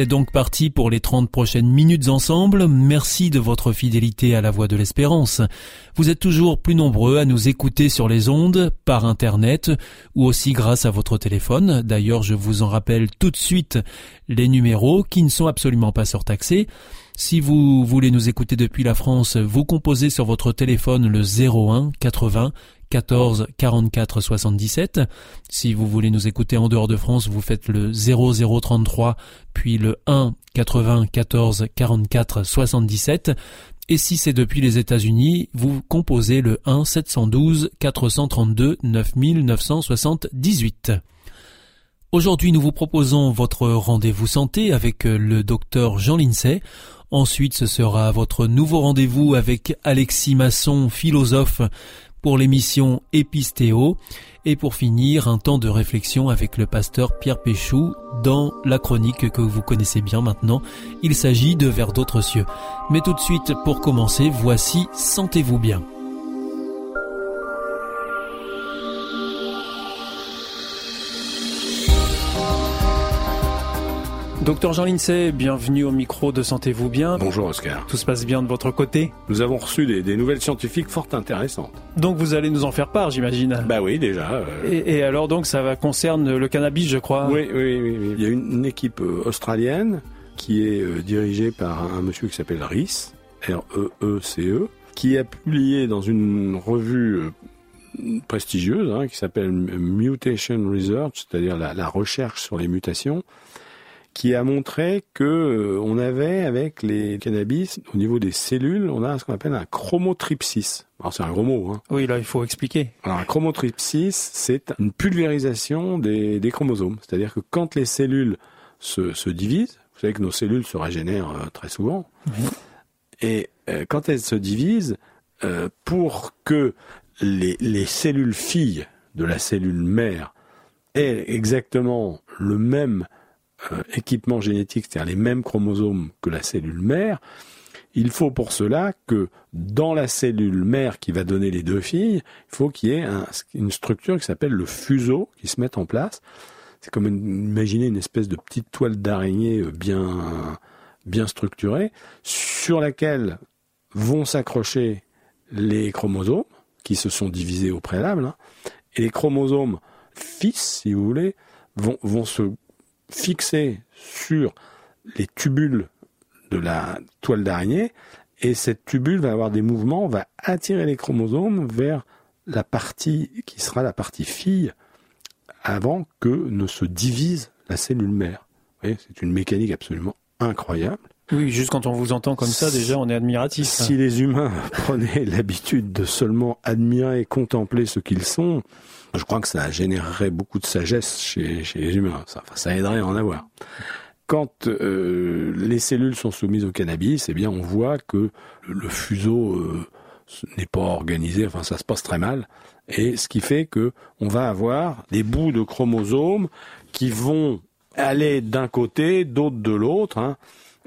C'est donc parti pour les 30 prochaines minutes ensemble. Merci de votre fidélité à la voix de l'espérance. Vous êtes toujours plus nombreux à nous écouter sur les ondes, par Internet, ou aussi grâce à votre téléphone. D'ailleurs, je vous en rappelle tout de suite les numéros qui ne sont absolument pas surtaxés. Si vous voulez nous écouter depuis la France, vous composez sur votre téléphone le 01 80 14 44 77. Si vous voulez nous écouter en dehors de France, vous faites le 0033 puis le 1 80 14 44 77. Et si c'est depuis les États-Unis, vous composez le 1 712 432 9978. Aujourd'hui, nous vous proposons votre rendez-vous santé avec le docteur Jean Lincey. Ensuite, ce sera votre nouveau rendez-vous avec Alexis Masson, philosophe, pour l'émission Épistéo et pour finir un temps de réflexion avec le pasteur Pierre Péchou dans la chronique que vous connaissez bien maintenant. Il s'agit de Vers d'autres cieux. Mais tout de suite, pour commencer, voici Sentez-vous bien. Docteur Jean Lincey, bienvenue au micro de Sentez-vous bien. Bonjour Oscar. Tout se passe bien de votre côté? Nous avons reçu des, nouvelles scientifiques fort intéressantes. Donc vous allez nous en faire part, j'imagine Bah oui, déjà. Euh. Et, alors donc ça va concerne le cannabis, je crois oui, oui, oui, Il y a une, équipe euh, australienne qui est euh, dirigée par un, monsieur qui s'appelle RICE, R-E-E-C-E, qui a publié dans une revue prestigieuse hein, qui s'appelle Mutation Research, c'est-à-dire la recherche sur les mutations, qui a montré que euh, on avait avec les cannabis au niveau des cellules, on a ce qu'on appelle un chromotripsis. Alors c'est un gros mot. Hein. Oui, là il faut expliquer. Alors un chromotripsis, c'est une pulvérisation des, des chromosomes. C'est-à-dire que quand les cellules se, se, divisent, vous savez que nos cellules se régénèrent euh, très souvent, et euh, quand elles se divisent, pour que les, les cellules filles de la cellule mère aient exactement le même équipement génétique, c'est-à-dire les mêmes chromosomes que la cellule mère, il faut pour cela que dans la cellule mère qui va donner les deux filles, il faut qu'il y ait une structure qui s'appelle le fuseau qui se mette en place. C'est comme imaginer une espèce de petite toile d'araignée euh, bien, bien structurée sur laquelle vont s'accrocher les chromosomes qui se sont divisés au préalable. Hein. et les chromosomes fils, si vous voulez, vont, vont se fixé sur les tubules de la toile d'araignée, et cette tubule va avoir des mouvements, va attirer les chromosomes vers la partie qui sera la partie fille avant que ne se divise la cellule mère. c'est une mécanique absolument incroyable. Oui, juste quand on vous entend comme ça, déjà, on est admiratif. Si les humains prenaient l'habitude de seulement admirer et contempler ce qu'ils sont, je crois que ça générerait beaucoup de sagesse chez, les humains. Ça, ça aiderait à en avoir. Quand euh, les cellules sont soumises au cannabis, eh bien, on voit que le fuseau euh, n'est pas organisé. Enfin, ça se passe très mal. Et ce qui fait que on va avoir des bouts de chromosomes qui vont aller d'un côté, d'autres de l'autre. Hein,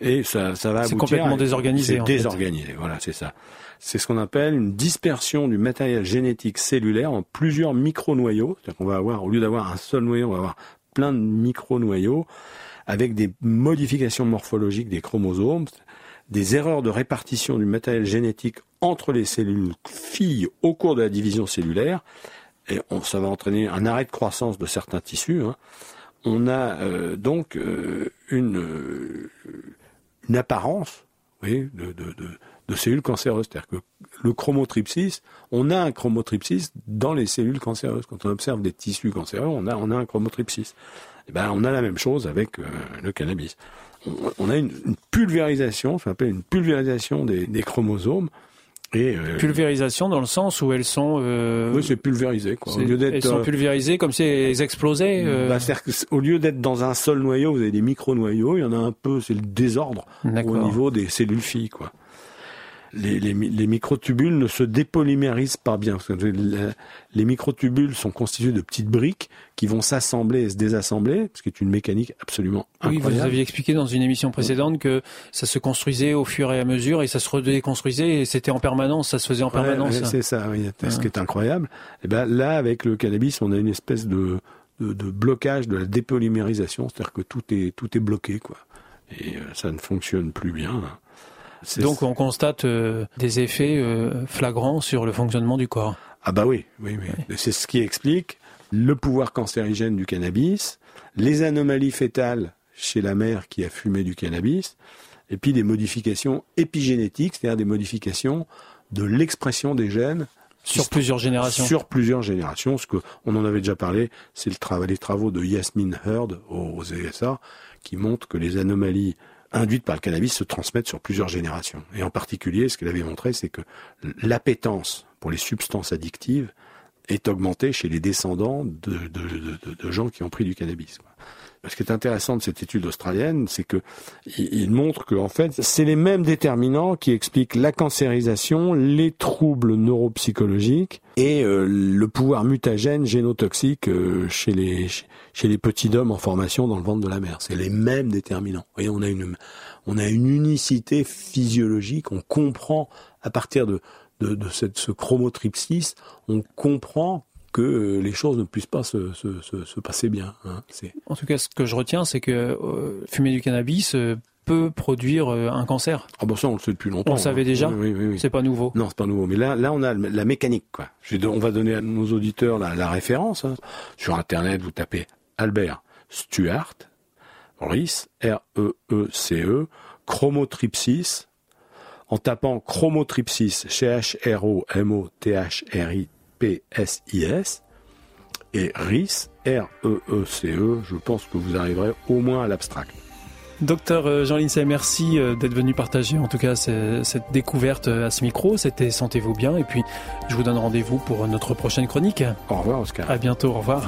et ça, ça va C'est complètement désorganisé. C'est désorganisé, voilà, c'est ça. C'est ce qu'on appelle une dispersion du matériel génétique cellulaire en plusieurs micro-noyaux. C'est-à-dire qu'on va avoir, au lieu d'avoir un seul noyau, on va avoir plein de micro-noyaux avec des modifications morphologiques des chromosomes, des erreurs de répartition du matériel génétique entre les cellules filles au cours de la division cellulaire. Et on, ça va entraîner un arrêt de croissance de certains tissus. Hein. On a euh, donc euh, une, euh, une apparence oui, de, cellules cancéreuses. C'est-à-dire que le chromotripsis, on a un chromotripsis dans les cellules cancéreuses. Quand on observe des tissus cancéreux, on a, un chromotripsis. Et eh ben, on a la même chose avec euh, le cannabis. On, a une, pulvérisation, ce qu'on appelle une pulvérisation des chromosomes. Et, euh, pulvérisation dans le sens où elles sont. Euh, oui, c'est pulvérisé. Quoi. Au lieu d'être, elles sont pulvérisées comme si elles explosaient. Bah, c'est-à-dire qu'au lieu d'être dans un seul noyau, vous avez des micro-noyaux. Il y en a un peu, c'est le désordre au niveau des cellules filles, quoi. Les, les, les, microtubules ne se dépolymérisent pas bien. Les microtubules sont constitués de petites briques qui vont s'assembler et se désassembler, ce qui est une mécanique absolument incroyable. Oui, vous aviez expliqué dans une émission précédente que ça se construisait au fur et à mesure et ça se redéconstruisait et c'était en permanence, ça se faisait en permanence. c'est ça, oui. ce qui est incroyable. Et ben là, avec le cannabis, on a une espèce de, de, de blocage de la dépolymérisation, c'est-à-dire que tout est tout est bloqué, quoi. Et euh, ça ne fonctionne plus bien. Donc on constate euh, des effets euh, flagrants sur le fonctionnement du corps. Ah bah oui, oui, oui. C'est ce qui explique le pouvoir cancérigène du cannabis, les anomalies fétales chez la mère qui a fumé du cannabis, et puis des modifications épigénétiques, c'est-à-dire des modifications de l'expression des gènes sur plusieurs générations. Sur plusieurs générations, ce que on en avait déjà parlé, c'est le travail, les travaux de Yasmin Heard aux USA qui montrent que les anomalies induites par le cannabis se transmettent sur plusieurs générations. Et en particulier, ce qu'elle avait montré, c'est que l'appétence pour les substances addictives est augmentée chez les descendants de, de, gens qui ont pris du cannabis. Ce qui est intéressant de cette étude australienne, c'est que il montre que en fait, c'est les mêmes déterminants qui expliquent la cancérisation, les troubles neuropsychologiques et euh, le pouvoir mutagène génotoxique euh, chez les chez les petits hommes en formation dans le ventre de la mère. C'est les mêmes déterminants. Vous voyez, on a une on a une unicité physiologique. On comprend à partir de de, de cette, ce chromotripsis, on comprend que euh, les choses ne puissent pas se, se, se, passer bien. Hein. En tout cas, ce que je retiens, c'est que euh, fumer du cannabis euh, peut produire un cancer. Ah bon ça on le sait depuis longtemps. On le savait hein. déjà. Oui, oui, oui, c'est pas nouveau. Non c'est pas nouveau. Mais là là on a la mécanique quoi. on va donner à nos auditeurs la, la référence. Hein. Sur internet vous tapez Albert Stuart RIS R E E C E chromotripsis en tapant chromotripsis chez P-S-I-S, et RIS, R-E-E-C-E, e, je pense que vous arriverez au moins à l'abstract. Docteur euh, Jean Lincey, merci euh, d'être venu partager en tout cas cette découverte euh, à ce micro. C'était Sentez-vous bien et puis je vous donne rendez-vous pour notre prochaine chronique. Au revoir Oscar. À bientôt, au revoir.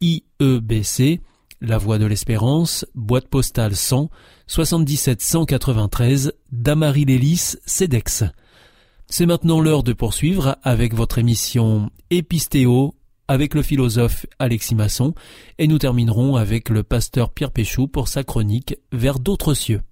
IEBC, La Voie de l'Espérance, boîte postale 100, 77 193, Damary Lélis, CEDEX. C'est maintenant l'heure de poursuivre avec votre émission Épistéo avec le philosophe Alexis Masson et nous terminerons avec le pasteur Pierre Péchou pour sa chronique Vers d'autres cieux.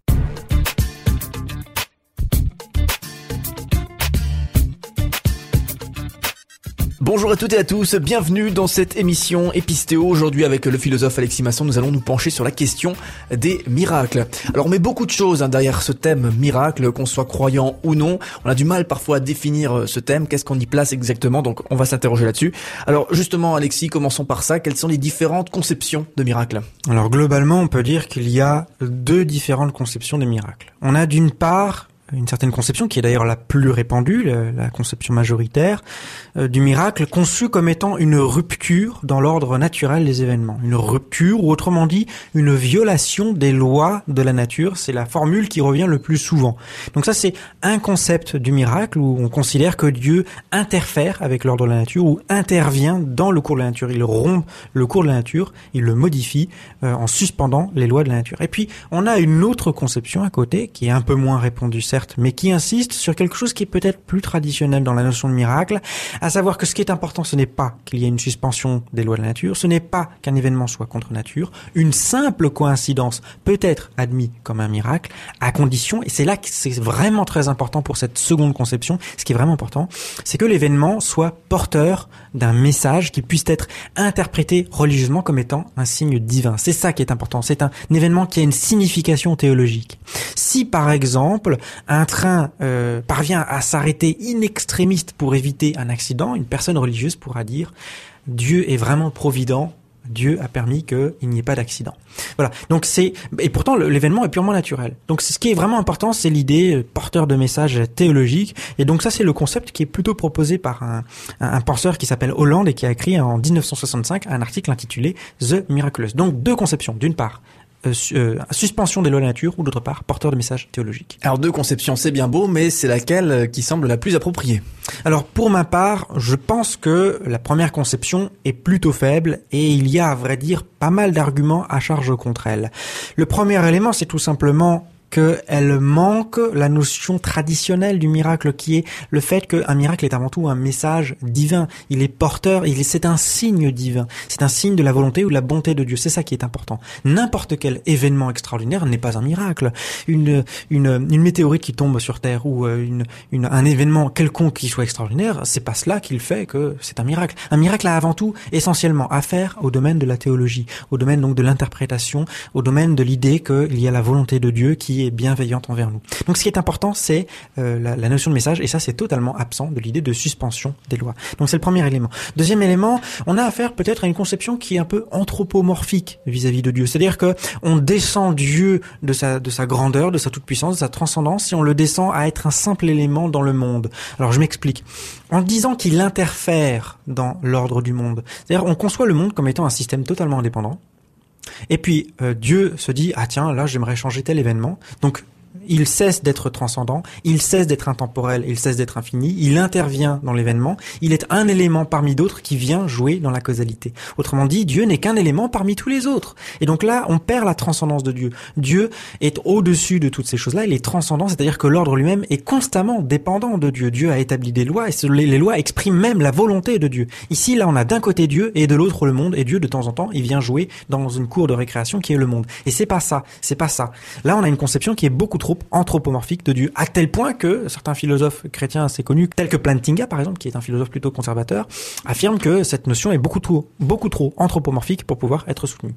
Bonjour à toutes et à tous, bienvenue dans cette émission Épistéo. Aujourd'hui avec le philosophe Alexis Masson, nous allons nous pencher sur la question des miracles. Alors on met beaucoup de choses hein, derrière ce thème miracle, qu'on soit croyant ou non. On a du mal parfois à définir euh, ce thème, qu'est-ce qu'on y place exactement, donc on va s'interroger là-dessus. Alors justement Alexis, commençons par ça, quelles sont les différentes conceptions de miracles? Alors globalement on peut dire qu'il y a deux différentes conceptions des miracles. On a d'une part une certaine conception qui est d'ailleurs la plus répandue, la, conception majoritaire euh, du miracle, conçu comme étant une rupture dans l'ordre naturel des événements. Une rupture, ou autrement dit, une violation des lois de la nature. C'est la formule qui revient le plus souvent. Donc ça, c'est un concept du miracle où on considère que Dieu interfère avec l'ordre de la nature ou intervient dans le cours de la nature. Il rompt le cours de la nature, il le modifie euh, en suspendant les lois de la nature. Et puis, on a une autre conception à côté qui est un peu moins répandue mais qui insiste sur quelque chose qui est peut-être plus traditionnel dans la notion de miracle, à savoir que ce qui est important, ce n'est pas qu'il y ait une suspension des lois de la nature, ce n'est pas qu'un événement soit contre nature, une simple coïncidence peut être admise comme un miracle, à condition, et c'est là que c'est vraiment très important pour cette seconde conception, ce qui est vraiment important, c'est que l'événement soit porteur d'un message qui puisse être interprété religieusement comme étant un signe divin. C'est ça qui est important. C'est un, événement qui a une signification théologique. Si par exemple un train euh, parvient à s'arrêter in extrémiste pour éviter un accident, une personne religieuse pourra dire Dieu est vraiment provident Dieu a permis qu'il n'y ait pas d'accident. Voilà. Donc c'est et pourtant l'événement est purement naturel. Donc ce qui est vraiment important, c'est l'idée euh, porteur de message théologique. Et donc ça c'est le concept qui est plutôt proposé par un, un penseur qui s'appelle Hollande et qui a écrit en 1965 un article intitulé The Miraculous. Donc deux conceptions. D'une part euh, euh, suspension des lois de la nature ou d'autre part porteur de messages théologiques. Alors deux conceptions, c'est bien beau, mais c'est laquelle euh, qui semble la plus appropriée? Alors pour ma part, je pense que la première conception est plutôt faible et il y a à vrai dire pas mal d'arguments à charge contre elle. Le premier élément, c'est tout simplement qu'elle manque la notion traditionnelle du miracle qui est le fait qu'un miracle est avant tout un message divin. Il est porteur, il est, c'est un signe divin. C'est un signe de la volonté ou de la bonté de Dieu. C'est ça qui est important. N'importe quel événement extraordinaire n'est pas un miracle. Une, une, une météorite qui tombe sur Terre ou euh, une, une, un événement quelconque qui soit extraordinaire, c'est pas cela qu'il fait que c'est un miracle. Un miracle a avant tout essentiellement affaire au domaine de la théologie, au domaine donc de l'interprétation, au domaine de l'idée qu'il y a la volonté de Dieu qui bienveillante envers nous. Donc ce qui est important, c'est euh, la, notion de message, et ça c'est totalement absent de l'idée de suspension des lois. Donc c'est le premier élément. Deuxième élément, on a affaire peut-être à une conception qui est un peu anthropomorphique vis-à-vis de Dieu. C'est-à-dire que on descend Dieu de sa, de sa grandeur, de sa toute-puissance, de sa transcendance, et on le descend à être un simple élément dans le monde. Alors je m'explique. En disant qu'il interfère dans l'ordre du monde, c'est-à-dire on conçoit le monde comme étant un système totalement indépendant, et puis euh, Dieu se dit ah tiens là j'aimerais changer tel événement. Donc il cesse d'être transcendant, il cesse d'être intemporel, il cesse d'être infini, il intervient dans l'événement, il est un élément parmi d'autres qui vient jouer dans la causalité. Autrement dit, Dieu n'est qu'un élément parmi tous les autres. Et donc là, on perd la transcendance de Dieu. Dieu est au-dessus de toutes ces choses-là, il est transcendant, c'est-à-dire que l'ordre lui-même est constamment dépendant de Dieu. Dieu a établi des lois et les lois expriment même la volonté de Dieu. Ici, là, on a d'un côté Dieu et de l'autre le monde et Dieu, de temps en temps, il vient jouer dans une cour de récréation qui est le monde. Et c'est pas ça, c'est pas ça. Là, on a une conception qui est beaucoup trop anthropomorphique de Dieu, à tel point que certains philosophes chrétiens assez connus, tels que Plantinga par exemple, qui est un philosophe plutôt conservateur, affirment que cette notion est beaucoup trop, beaucoup trop anthropomorphique pour pouvoir être soutenue.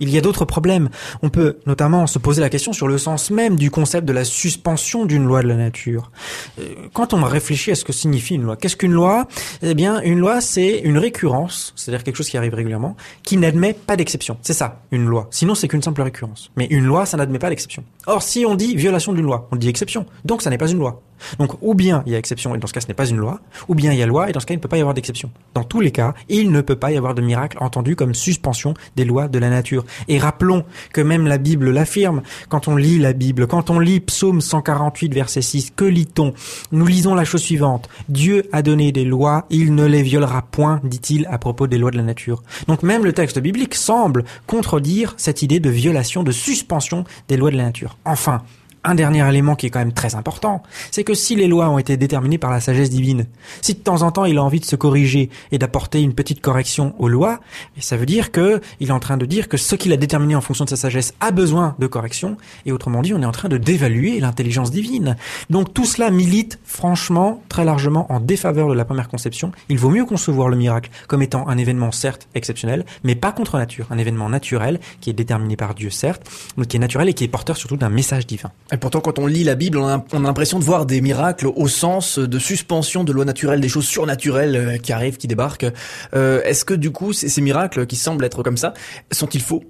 Il y a d'autres problèmes. On peut notamment se poser la question sur le sens même du concept de la suspension d'une loi de la nature. Euh, quand on réfléchit à ce que signifie une loi, qu'est-ce qu'une loi? Eh bien, une loi, c'est une récurrence, c'est-à-dire quelque chose qui arrive régulièrement, qui n'admet pas d'exception. C'est ça, une loi. Sinon, c'est qu'une simple récurrence. Mais une loi, ça n'admet pas d'exception. Or, si on dit violation d'une loi, on dit exception. Donc, ça n'est pas une loi. Donc, ou bien il y a exception, et dans ce cas, ce n'est pas une loi, ou bien il y a loi, et dans ce cas, il ne peut pas y avoir d'exception. Dans tous les cas, il ne peut pas y avoir de miracle entendu comme suspension des lois de la nature. Et rappelons que même la Bible l'affirme. Quand on lit la Bible, quand on lit Psaume 148, verset 6, que lit-on? Nous lisons la chose suivante. Dieu a donné des lois, il ne les violera point, dit-il à propos des lois de la nature. Donc, même le texte biblique semble contredire cette idée de violation, de suspension des lois de la nature. Enfin, un dernier élément qui est quand même très important, c'est que si les lois ont été déterminées par la sagesse divine, si de temps en temps il a envie de se corriger et d'apporter une petite correction aux lois, ça veut dire que il est en train de dire que ce qu'il a déterminé en fonction de sa sagesse a besoin de correction, et autrement dit, on est en train de dévaluer l'intelligence divine. Donc tout cela milite franchement très largement en défaveur de la première conception. Il vaut mieux concevoir le miracle comme étant un événement certes exceptionnel, mais pas contre nature, un événement naturel qui est déterminé par Dieu certes, mais qui est naturel et qui est porteur surtout d'un message divin. Et pourtant, quand on lit la Bible, on a, l'impression de voir des miracles au sens de suspension de loi naturelle, des choses surnaturelles euh, qui arrivent, qui débarquent. Euh, est-ce que du coup, ces, ces miracles qui semblent être comme ça, sont-ils faux?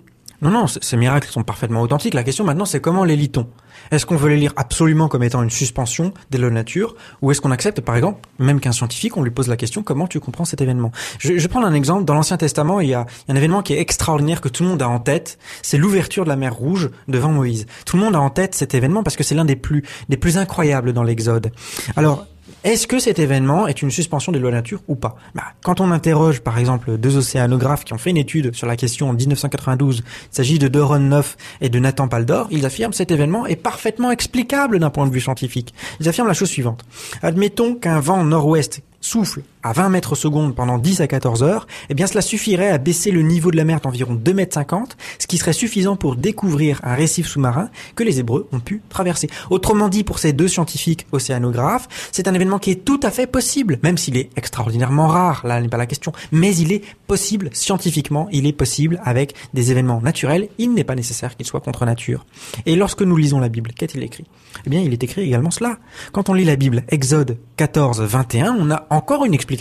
Non, non, ces miracles sont parfaitement authentiques. La question maintenant, c'est comment les lit-on? Est-ce qu'on veut les lire absolument comme étant une suspension des lois de nature Ou est-ce qu'on accepte, par exemple, même qu'un scientifique, on lui pose la question, comment tu comprends cet événement? Je, je prendre un exemple. Dans l'Ancien Testament, il y, a, un événement qui est extraordinaire que tout le monde a en tête. C'est l'ouverture de la mer Rouge devant Moïse. Tout le monde a en tête cet événement parce que c'est l'un des plus, des plus incroyables dans l'Exode. Alors, est-ce que cet événement est une suspension des lois nature ou pas? Bah, Quand on interroge par exemple deux océanographes qui ont fait une étude sur la question en 1992, il s'agit de Doron Neuf et de Nathan Paldor, ils affirment cet événement est parfaitement explicable d'un point de vue scientifique. Ils affirment la chose suivante. Admettons qu'un vent nord-ouest souffle à 20 mètres secondes pendant 10 à 14 heures, eh bien cela suffirait à baisser le niveau de la mer d'environ 2 mètres 50, ce qui serait suffisant pour découvrir un récif sous-marin que les Hébreux ont pu traverser. Autrement dit, pour ces deux scientifiques océanographes, c'est un événement qui est tout à fait possible, même s'il est extraordinairement rare, là n'est pas la question, mais il est possible scientifiquement, il est possible avec des événements naturels, il n'est pas nécessaire qu'il soit contre nature. Et lorsque nous lisons la Bible, qu'est-il écrit? Eh bien, il est écrit également cela. Quand on lit la Bible, Exode 14, 21, on a encore une explication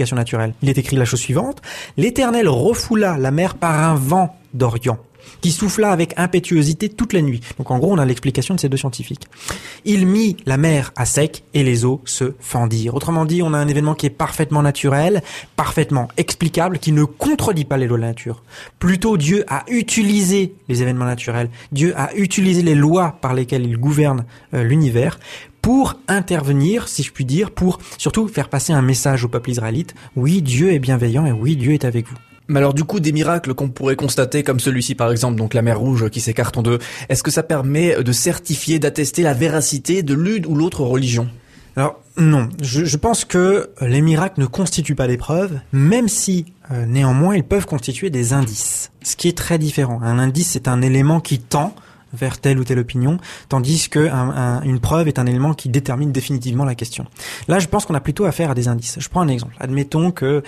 Il est écrit la chose suivante. L'Éternel refoula la mer par un vent d'Orient qui souffla avec impétuosité toute la nuit. Donc en gros, on a l'explication de ces deux scientifiques. Il mit la mer à sec et les eaux se fendirent. Autrement dit, on a un événement qui est parfaitement naturel, parfaitement explicable, qui ne contredit pas les lois de la nature. Plutôt, Dieu a utilisé les événements naturels. Dieu a utilisé les lois par lesquelles il gouverne euh, l'univers pour intervenir, si je puis dire, pour surtout faire passer un message au peuple israélite. Oui, Dieu est bienveillant et oui, Dieu est avec vous. Mais alors du coup, des miracles qu'on pourrait constater comme celui-ci par exemple, donc la mer Rouge qui s'écarte en deux, est-ce que ça permet de certifier, d'attester la véracité de l'une ou l'autre religion? Alors non, je, pense que les miracles ne constituent pas des preuves, même si euh, néanmoins ils peuvent constituer des indices. Ce qui est très différent. Un indice, c'est un élément qui tend vers telle ou telle opinion, tandis que preuve est un élément qui détermine définitivement la question. Là, je pense qu'on a plutôt affaire à des indices. Je prends un exemple. Admettons que euh,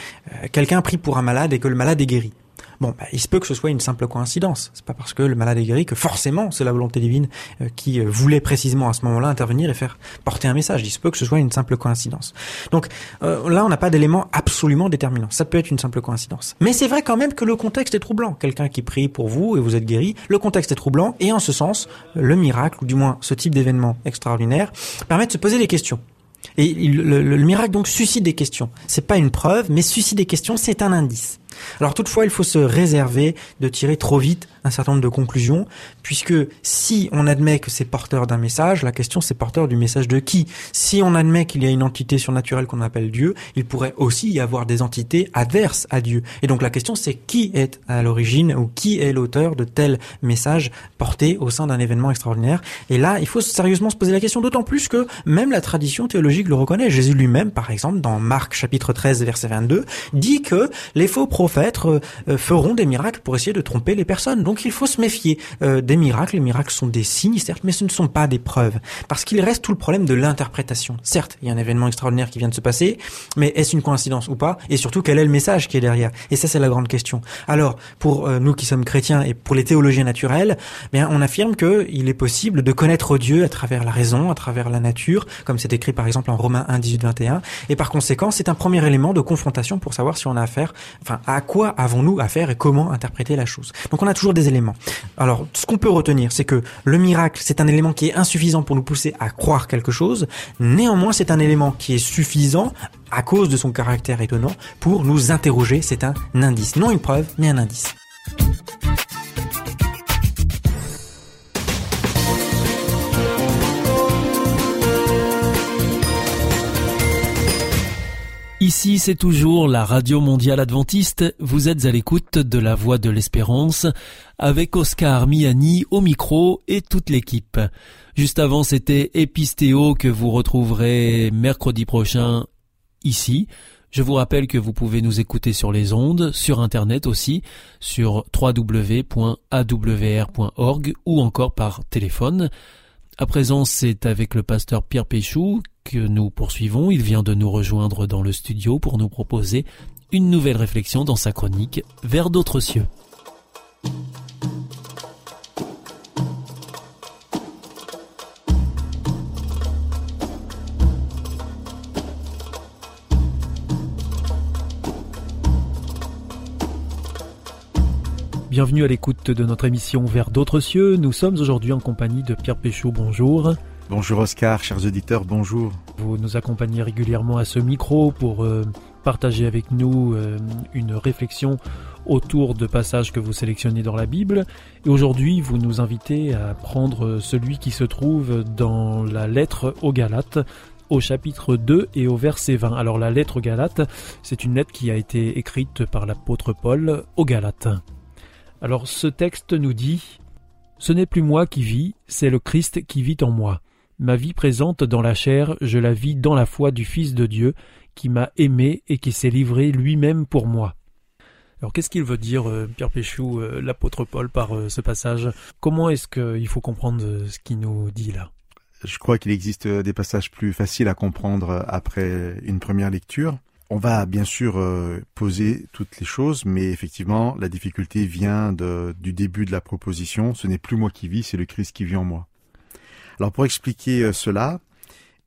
quelqu'un prie pour un malade et que le malade est guéri. Bon, bah, il se peut que ce soit une simple coïncidence. C'est pas parce que le malade est guéri que forcément c'est la volonté divine euh, qui euh, voulait précisément à ce moment-là intervenir et faire porter un message. Il se peut que ce soit une simple coïncidence. Donc euh, là, on n'a pas d'élément absolument déterminant. Ça peut être une simple coïncidence. Mais c'est vrai quand même que le contexte est troublant. Quelqu'un qui prie pour vous et vous êtes guéri, le contexte est troublant et en ce sens, le miracle, ou du moins ce type d'événement extraordinaire, permet de se poser des questions. Et le, le, miracle donc suscite des questions. C'est pas une preuve, mais suscite des questions, c'est un indice. Alors toutefois, il faut se réserver de tirer trop vite un certain nombre de conclusions, puisque si on admet que c'est porteur d'un message, la question c'est porteur du message de qui? Si on admet qu'il y a une entité surnaturelle qu'on appelle Dieu, il pourrait aussi y avoir des entités adverses à Dieu. Et donc la question c'est qui est à l'origine ou qui est l'auteur de tel message porté au sein d'un événement extraordinaire? Et là, il faut sérieusement se poser la question, d'autant plus que même la tradition théologique le reconnaît. Jésus lui-même, par exemple, dans Marc chapitre 13 verset 22, dit que les faux prophètes euh, feront des miracles pour essayer de tromper les personnes. Il faut se méfier euh, des miracles. Les miracles sont des signes, certes, mais ce ne sont pas des preuves. Parce qu'il reste tout le problème de l'interprétation. Certes, il y a un événement extraordinaire qui vient de se passer, mais est-ce une coïncidence ou pas? Et surtout, quel est le message qui est derrière? Et ça, c'est la grande question. Alors, pour euh, nous qui sommes chrétiens et pour les théologiens naturels, bien, on affirme qu'il est possible de connaître Dieu à travers la raison, à travers la nature, comme c'est écrit par exemple en Romains 1, 18, 21. Et par conséquent, c'est un premier élément de confrontation pour savoir si on a affaire, enfin, à quoi avons-nous à faire et comment interpréter la chose. Donc on a toujours des éléments. Alors ce qu'on peut retenir, c'est que le miracle, c'est un élément qui est insuffisant pour nous pousser à croire quelque chose. Néanmoins, c'est un élément qui est suffisant à cause de son caractère étonnant pour nous interroger. C'est un indice, non une preuve, mais un indice. Ici, c'est toujours la Radio Mondiale Adventiste. Vous êtes à l'écoute de la Voix de l'Espérance avec Oscar Miani au micro et toute l'équipe. Juste avant, c'était Epistéo que vous retrouverez mercredi prochain ici. Je vous rappelle que vous pouvez nous écouter sur les ondes, sur Internet aussi, sur www.awr.org ou encore par téléphone. À présent, c'est avec le pasteur Pierre Péchou que nous poursuivons. Il vient de nous rejoindre dans le studio pour nous proposer une nouvelle réflexion dans sa chronique Vers d'autres cieux. Bienvenue à l'écoute de notre émission Vers d'autres cieux. Nous sommes aujourd'hui en compagnie de Pierre Péchaud. Bonjour. Bonjour Oscar, chers auditeurs, bonjour. Vous nous accompagnez régulièrement à ce micro pour euh, partager avec nous euh, une réflexion autour de passages que vous sélectionnez dans la Bible. Et aujourd'hui, vous nous invitez à prendre celui qui se trouve dans la lettre aux Galates, au chapitre 2 et au verset 20. Alors la lettre aux Galates, c'est une lettre qui a été écrite par l'apôtre Paul aux Galates. Alors ce texte nous dit Ce n'est plus moi qui vis, c'est le Christ qui vit en moi. Ma vie présente dans la chair, je la vis dans la foi du Fils de Dieu, qui m'a aimé et qui s'est livré lui-même pour moi. Alors qu'est-ce qu'il veut dire, euh, Pierre Péchou, euh, l'apôtre Paul, par euh, ce passage? Comment est-ce qu'il faut comprendre ce qu'il nous dit là? Je crois qu'il existe des passages plus faciles à comprendre après une première lecture. On va bien sûr euh, poser toutes les choses, mais effectivement, la difficulté vient du début de la proposition. Ce n'est plus moi qui vis, c'est le Christ qui vit en moi. Alors pour expliquer euh, cela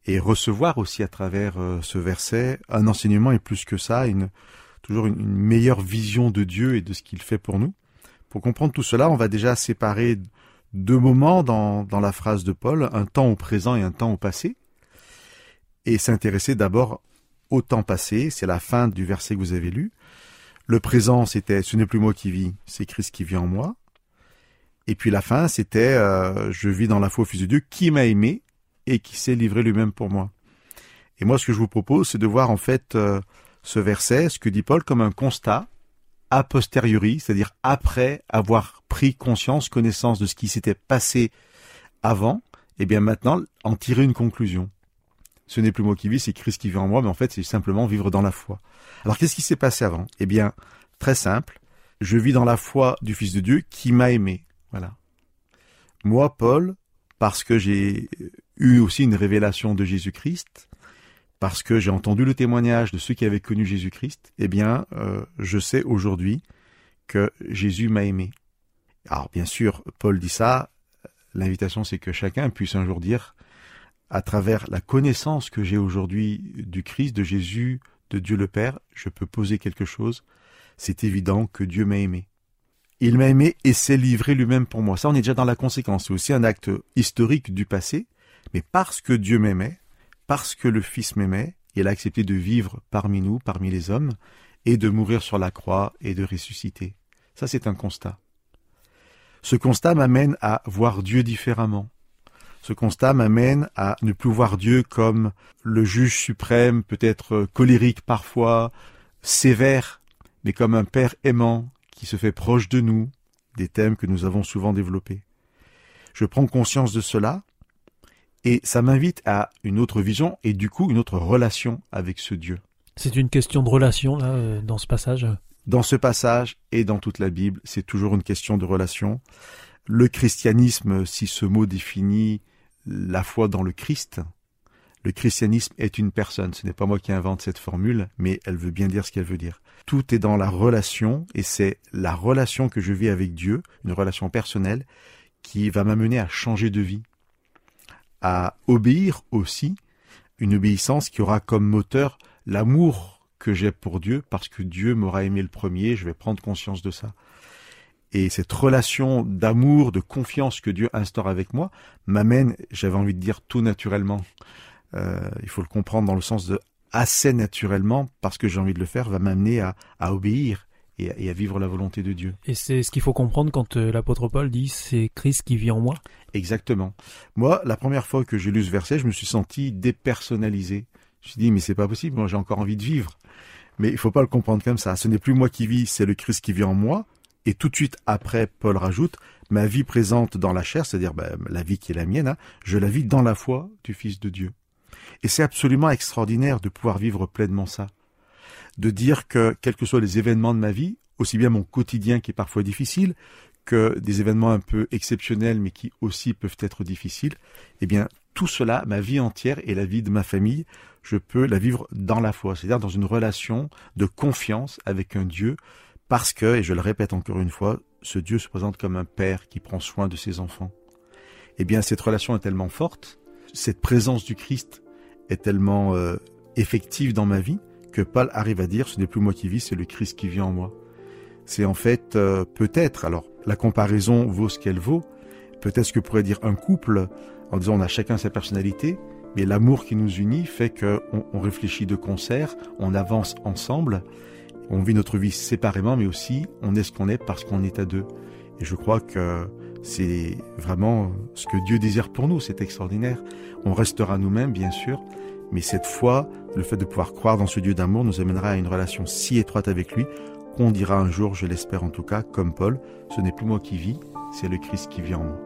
et recevoir aussi à travers euh, ce verset un enseignement et plus que ça, une, toujours une, meilleure vision de Dieu et de ce qu'il fait pour nous. Pour comprendre tout cela, on va déjà séparer deux moments dans, dans la phrase de Paul, un temps au présent et un temps au passé, et s'intéresser d'abord au temps passé, c'est la fin du verset que vous avez lu. Le présent, c'était ce n'est plus moi qui vis, c'est Christ qui vit en moi. Et puis la fin, c'était euh, je vis dans la foi au Fils de Dieu qui m'a aimé et qui s'est livré lui-même pour moi. Et moi, ce que je vous propose, c'est de voir en fait euh, ce verset, ce que dit Paul, comme un constat a posteriori, c'est-à-dire après avoir pris conscience, connaissance de ce qui s'était passé avant, et bien maintenant en tirer une conclusion ce n'est plus moi qui vis, c'est Christ qui vit en moi, mais en fait, c'est simplement vivre dans la foi. Alors, qu'est-ce qui s'est passé avant? Eh bien, très simple, je vis dans la foi du Fils de Dieu qui m'a aimé. Voilà. Moi, Paul, parce que j'ai eu aussi une révélation de Jésus-Christ, parce que j'ai entendu le témoignage de ceux qui avaient connu Jésus-Christ, eh bien, euh, je sais aujourd'hui que Jésus m'a aimé. Alors, bien sûr, Paul dit ça, l'invitation c'est que chacun puisse un jour dire à travers la connaissance que j'ai aujourd'hui du Christ, de Jésus, de Dieu le Père, je peux poser quelque chose. C'est évident que Dieu m'a aimé. Il m'a aimé et s'est livré lui-même pour moi. Ça, on est déjà dans la conséquence. C'est aussi un acte historique du passé. Mais parce que Dieu m'aimait, parce que le Fils m'aimait, il a accepté de vivre parmi nous, parmi les hommes, et de mourir sur la croix et de ressusciter. Ça, c'est un constat. Ce constat m'amène à voir Dieu différemment. Ce constat m'amène à ne plus voir Dieu comme le juge suprême, peut-être colérique parfois, sévère, mais comme un Père aimant qui se fait proche de nous, des thèmes que nous avons souvent développés. Je prends conscience de cela, et ça m'invite à une autre vision et du coup une autre relation avec ce Dieu. C'est une question de relation là euh, dans ce passage? Dans ce passage et dans toute la Bible, c'est toujours une question de relation. Le christianisme, si ce mot définit la foi dans le Christ. Le christianisme est une personne. Ce n'est pas moi qui invente cette formule, mais elle veut bien dire ce qu'elle veut dire. Tout est dans la relation, et c'est la relation que je vis avec Dieu, une relation personnelle, qui va m'amener à changer de vie, à obéir aussi, une obéissance qui aura comme moteur l'amour que j'ai pour Dieu, parce que Dieu m'aura aimé le premier, je vais prendre conscience de ça. Et cette relation d'amour, de confiance que Dieu instaure avec moi m'amène, j'avais envie de dire tout naturellement, euh, il faut le comprendre dans le sens de assez naturellement, parce que j'ai envie de le faire, va m'amener à, obéir et à, vivre la volonté de Dieu. Et c'est ce qu'il faut comprendre quand euh, l'apôtre Paul dit c'est Christ qui vit en moi. Exactement. Moi, la première fois que j'ai lu ce verset, je me suis senti dépersonnalisé. Je me suis dit mais c'est pas possible, moi j'ai encore envie de vivre. Mais il faut pas le comprendre comme ça. Ce n'est plus moi qui vis, c'est le Christ qui vit en moi. Et tout de suite après, Paul rajoute, ma vie présente dans la chair, c'est-à-dire ben, la vie qui est la mienne, hein, je la vis dans la foi du Fils de Dieu. Et c'est absolument extraordinaire de pouvoir vivre pleinement ça. De dire que, quels que soient les événements de ma vie, aussi bien mon quotidien qui est parfois difficile, que des événements un peu exceptionnels mais qui aussi peuvent être difficiles, eh bien, tout cela, ma vie entière et la vie de ma famille, je peux la vivre dans la foi, c'est-à-dire dans une relation de confiance avec un Dieu parce que, et je le répète encore une fois, ce Dieu se présente comme un père qui prend soin de ses enfants. Eh bien, cette relation est tellement forte, cette présence du Christ est tellement euh, effective dans ma vie, que Paul arrive à dire, ce n'est plus moi qui vis, c'est le Christ qui vit en moi. c'est en fait euh, peut-être, alors la comparaison vaut ce qu'elle vaut, peut-être ce que pourrait dire un couple en disant on a chacun sa personnalité, mais l'amour qui nous unit fait qu'on on réfléchit de concert, on avance ensemble, on vit notre vie séparément, mais aussi on est ce qu'on est parce qu'on est à deux. Et je crois que c'est vraiment ce que Dieu désire pour nous, c'est extraordinaire. On restera nous-mêmes, bien sûr, mais cette fois, le fait de pouvoir croire dans ce Dieu d'amour nous amènera à une relation si étroite avec lui qu'on dira un jour, je l'espère en tout cas, comme Paul, ce n'est plus moi qui vis, c'est le Christ qui vit en moi.